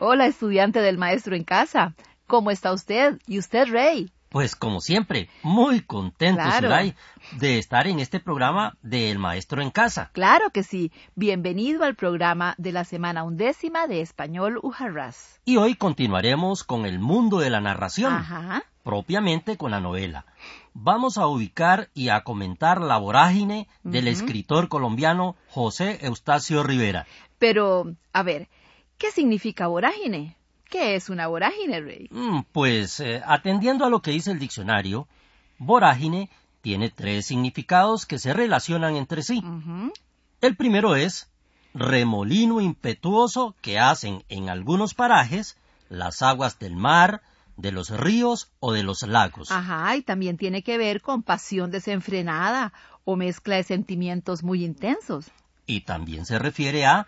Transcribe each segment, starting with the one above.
Hola, estudiante del maestro en casa. ¿Cómo está usted? ¿Y usted, Rey? Pues como siempre, muy contento, Claro. De estar en este programa del Maestro en Casa. Claro que sí. Bienvenido al programa de la semana undécima de Español Ujarras. Y hoy continuaremos con el mundo de la narración, Ajá. propiamente con la novela. Vamos a ubicar y a comentar la vorágine del escritor colombiano José Eustacio Rivera. Pero, a ver, ¿qué significa vorágine? ¿Qué es una vorágine, Rey? Mm, Pues, eh, atendiendo a lo que dice el diccionario, vorágine tiene tres significados que se relacionan entre sí. El primero es remolino impetuoso que hacen en algunos parajes las aguas del mar, de los ríos o de los lagos. Ajá, y también tiene que ver con pasión desenfrenada o mezcla de sentimientos muy intensos. Y también se refiere a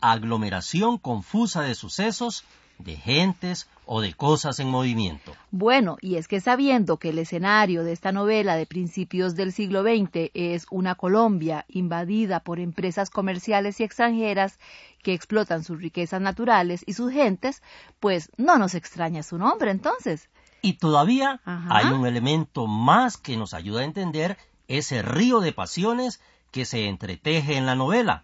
aglomeración confusa de sucesos, de gentes o de cosas en movimiento. Bueno, y es que sabiendo que el escenario de esta novela de principios del siglo XX es una Colombia invadida por empresas comerciales y extranjeras que explotan sus riquezas naturales y sus gentes, pues no nos extraña su nombre entonces. Y todavía Ajá. hay un elemento más que nos ayuda a entender ese río de pasiones que se entreteje en la novela.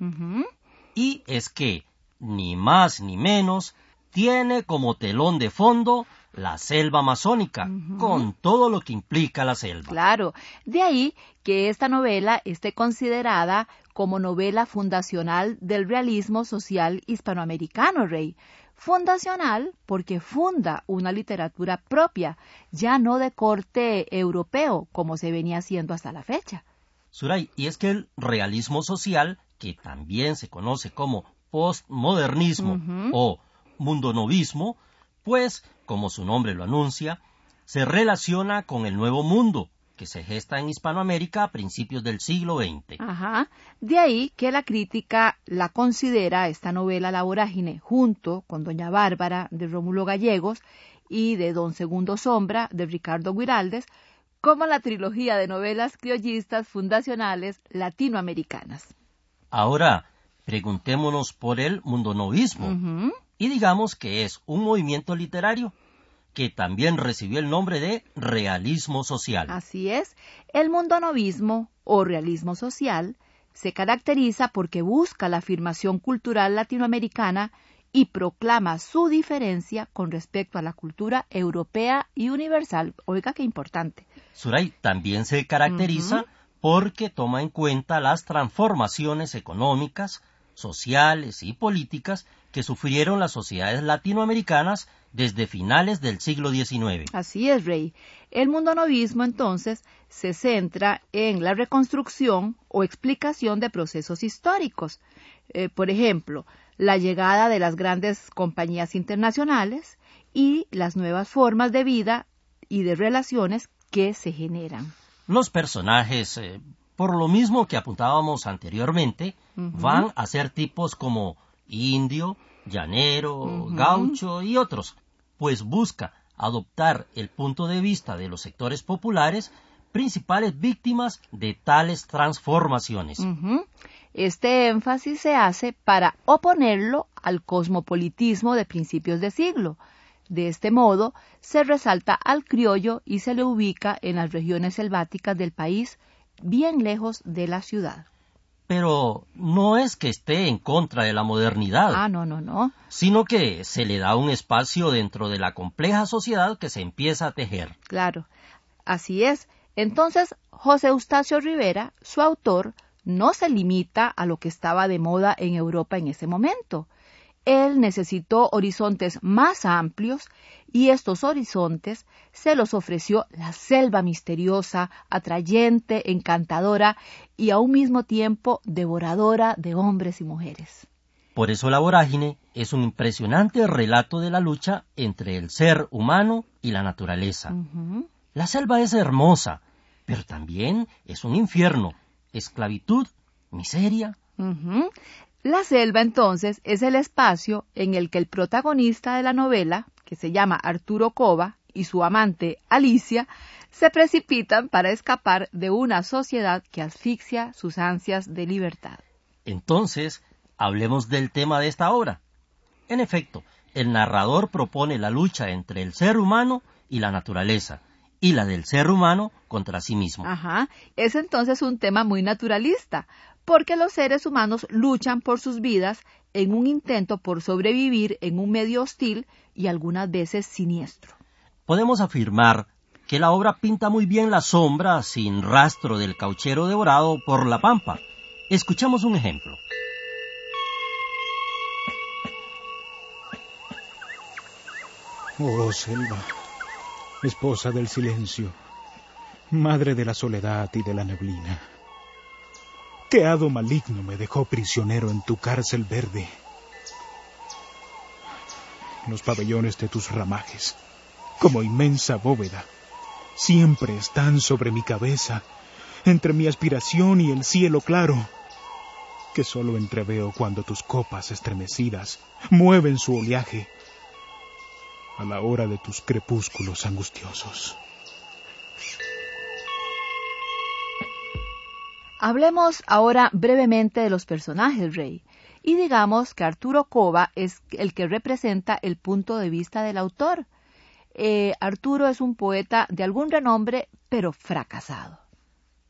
Y es que, ni más ni menos, tiene como telón de fondo la selva amazónica, con todo lo que implica la selva. Claro, de ahí que esta novela esté considerada como novela fundacional del realismo social hispanoamericano, Rey. Fundacional porque funda una literatura propia, ya no de corte europeo como se venía haciendo hasta la fecha. Suray, y es que el realismo social, que también se conoce como postmodernismo Ujú. o mundonovismo, pues, como su nombre lo anuncia, se relaciona con el nuevo mundo que se gesta en Hispanoamérica a principios del siglo XX. Ajá. De ahí que la crítica la considera esta novela La Vorágine junto con Doña Bárbara de Rómulo Gallegos y de Don Segundo Sombra de Ricardo Guiraldes como la trilogía de novelas criollistas fundacionales latinoamericanas. Ahora, preguntémonos por el mundonovismo. Ujú. y digamos que es un movimiento literario que también recibió el nombre de realismo social. Así es, el mundonovismo o realismo social se caracteriza porque busca la afirmación cultural latinoamericana y proclama su diferencia con respecto a la cultura europea y universal. Oiga, qué importante. Suray también se caracteriza. Porque toma en cuenta las transformaciones económicas, sociales y políticas que sufrieron las sociedades latinoamericanas desde finales del siglo XIX. Así es, Rey. El mundonovismo, entonces, se centra en la reconstrucción o explicación de procesos históricos. Eh, por ejemplo, la llegada de las grandes compañías internacionales y las nuevas formas de vida y de relaciones que se generan. Los personajes, eh, por lo mismo que apuntábamos anteriormente, van a ser tipos como indio, llanero, gaucho y otros, pues busca adoptar el punto de vista de los sectores populares, principales víctimas de tales transformaciones. Este énfasis se hace para oponerlo al cosmopolitismo de principios de siglo. De este modo, se resalta al criollo y se le ubica en las regiones selváticas del país, bien lejos de la ciudad. Pero no es que esté en contra de la modernidad, Ah, no, no, no. sino que se le da un espacio dentro de la compleja sociedad que se empieza a tejer. Claro. Así es. Entonces, José Eustacio Rivera, su autor, no se limita a lo que estaba de moda en Europa en ese momento. Él necesitó horizontes más amplios y estos horizontes se los ofreció la selva misteriosa, atrayente, encantadora y a un mismo tiempo devoradora de hombres y mujeres. Por eso la vorágine es un impresionante relato de la lucha entre el ser humano y la naturaleza. La selva es hermosa, pero también es un infierno, esclavitud, miseria. La selva entonces es el espacio en el que el protagonista de la novela, que se llama Arturo Cova, y su amante Alicia, se precipitan para escapar de una sociedad que asfixia sus ansias de libertad. Entonces, Hablemos del tema de esta obra. En efecto, el narrador propone la lucha entre el ser humano y la naturaleza, y la del ser humano contra sí mismo. Ajá, es entonces un tema muy naturalista, porque los seres humanos luchan por sus vidas en un intento por sobrevivir en un medio hostil y algunas veces siniestro. Podemos afirmar que la obra pinta muy bien la sombra sin rastro del cauchero devorado por la pampa. Escuchamos un ejemplo. Oh selva, esposa del silencio, madre de la soledad y de la neblina. ¿Qué hado maligno me dejó prisionero en tu cárcel verde? Los pabellones de tus ramajes, como inmensa bóveda, siempre están sobre mi cabeza, entre mi aspiración y el cielo claro, que solo entreveo cuando tus copas estremecidas mueven su oleaje a la hora de tus crepúsculos angustiosos. Hablemos ahora brevemente de los personajes, Rey, y digamos que Arturo Cova es el que representa el punto de vista del autor. Eh, Arturo es un poeta de algún renombre, pero fracasado.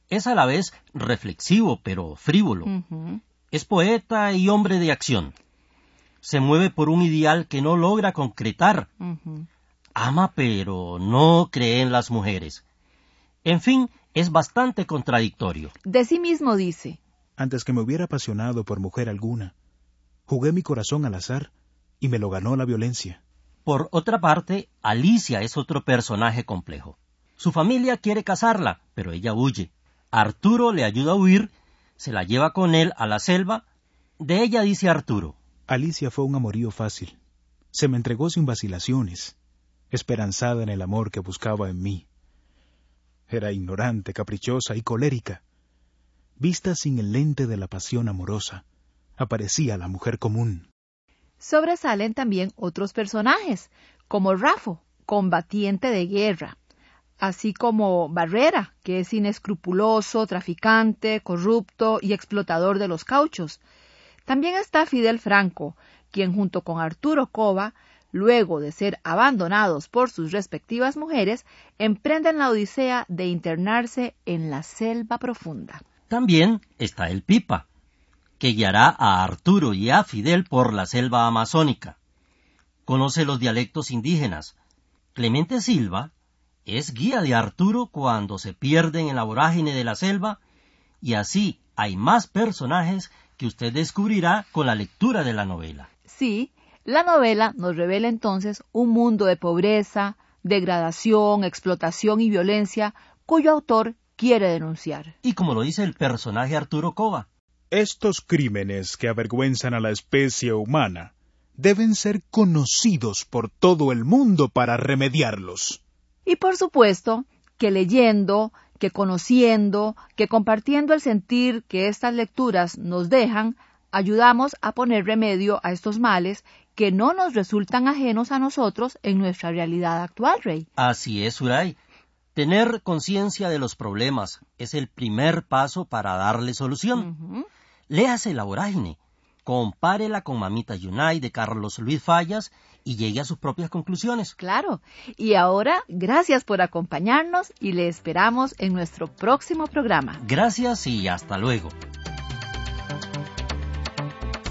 Es a la vez reflexivo, pero frívolo. Es poeta y hombre de acción se mueve por un ideal que no logra concretar. Ama pero no cree en las mujeres. En fin, es bastante contradictorio. De sí mismo dice. Antes que me hubiera apasionado por mujer alguna, jugué mi corazón al azar y me lo ganó la violencia. Por otra parte, Alicia es otro personaje complejo. Su familia quiere casarla, pero ella huye. Arturo le ayuda a huir, se la lleva con él a la selva. De ella dice Arturo, Alicia fue un amorío fácil. Se me entregó sin vacilaciones, esperanzada en el amor que buscaba en mí. Era ignorante, caprichosa y colérica. Vista sin el lente de la pasión amorosa, aparecía la mujer común. Sobresalen también otros personajes, como Rafo, combatiente de guerra, así como Barrera, que es inescrupuloso, traficante, corrupto y explotador de los cauchos, también está Fidel Franco, quien junto con Arturo Cova, luego de ser abandonados por sus respectivas mujeres, emprenden la odisea de internarse en la selva profunda. También está el Pipa, que guiará a Arturo y a Fidel por la selva amazónica. Conoce los dialectos indígenas. Clemente Silva es guía de Arturo cuando se pierden en la vorágine de la selva, y así hay más personajes que usted descubrirá con la lectura de la novela. Sí, la novela nos revela entonces un mundo de pobreza, degradación, explotación y violencia cuyo autor quiere denunciar. Y como lo dice el personaje Arturo Cova. Estos crímenes que avergüenzan a la especie humana deben ser conocidos por todo el mundo para remediarlos. Y por supuesto que leyendo, que conociendo, que compartiendo el sentir que estas lecturas nos dejan, ayudamos a poner remedio a estos males que no nos resultan ajenos a nosotros en nuestra realidad actual, Rey. Así es, Uray. Tener conciencia de los problemas es el primer paso para darle solución. Léase la vorágine, compárela con Mamita Yunay de Carlos Luis Fallas y llegue a sus propias conclusiones. Claro. Y ahora, gracias por acompañarnos y le esperamos en nuestro próximo programa. Gracias y hasta luego.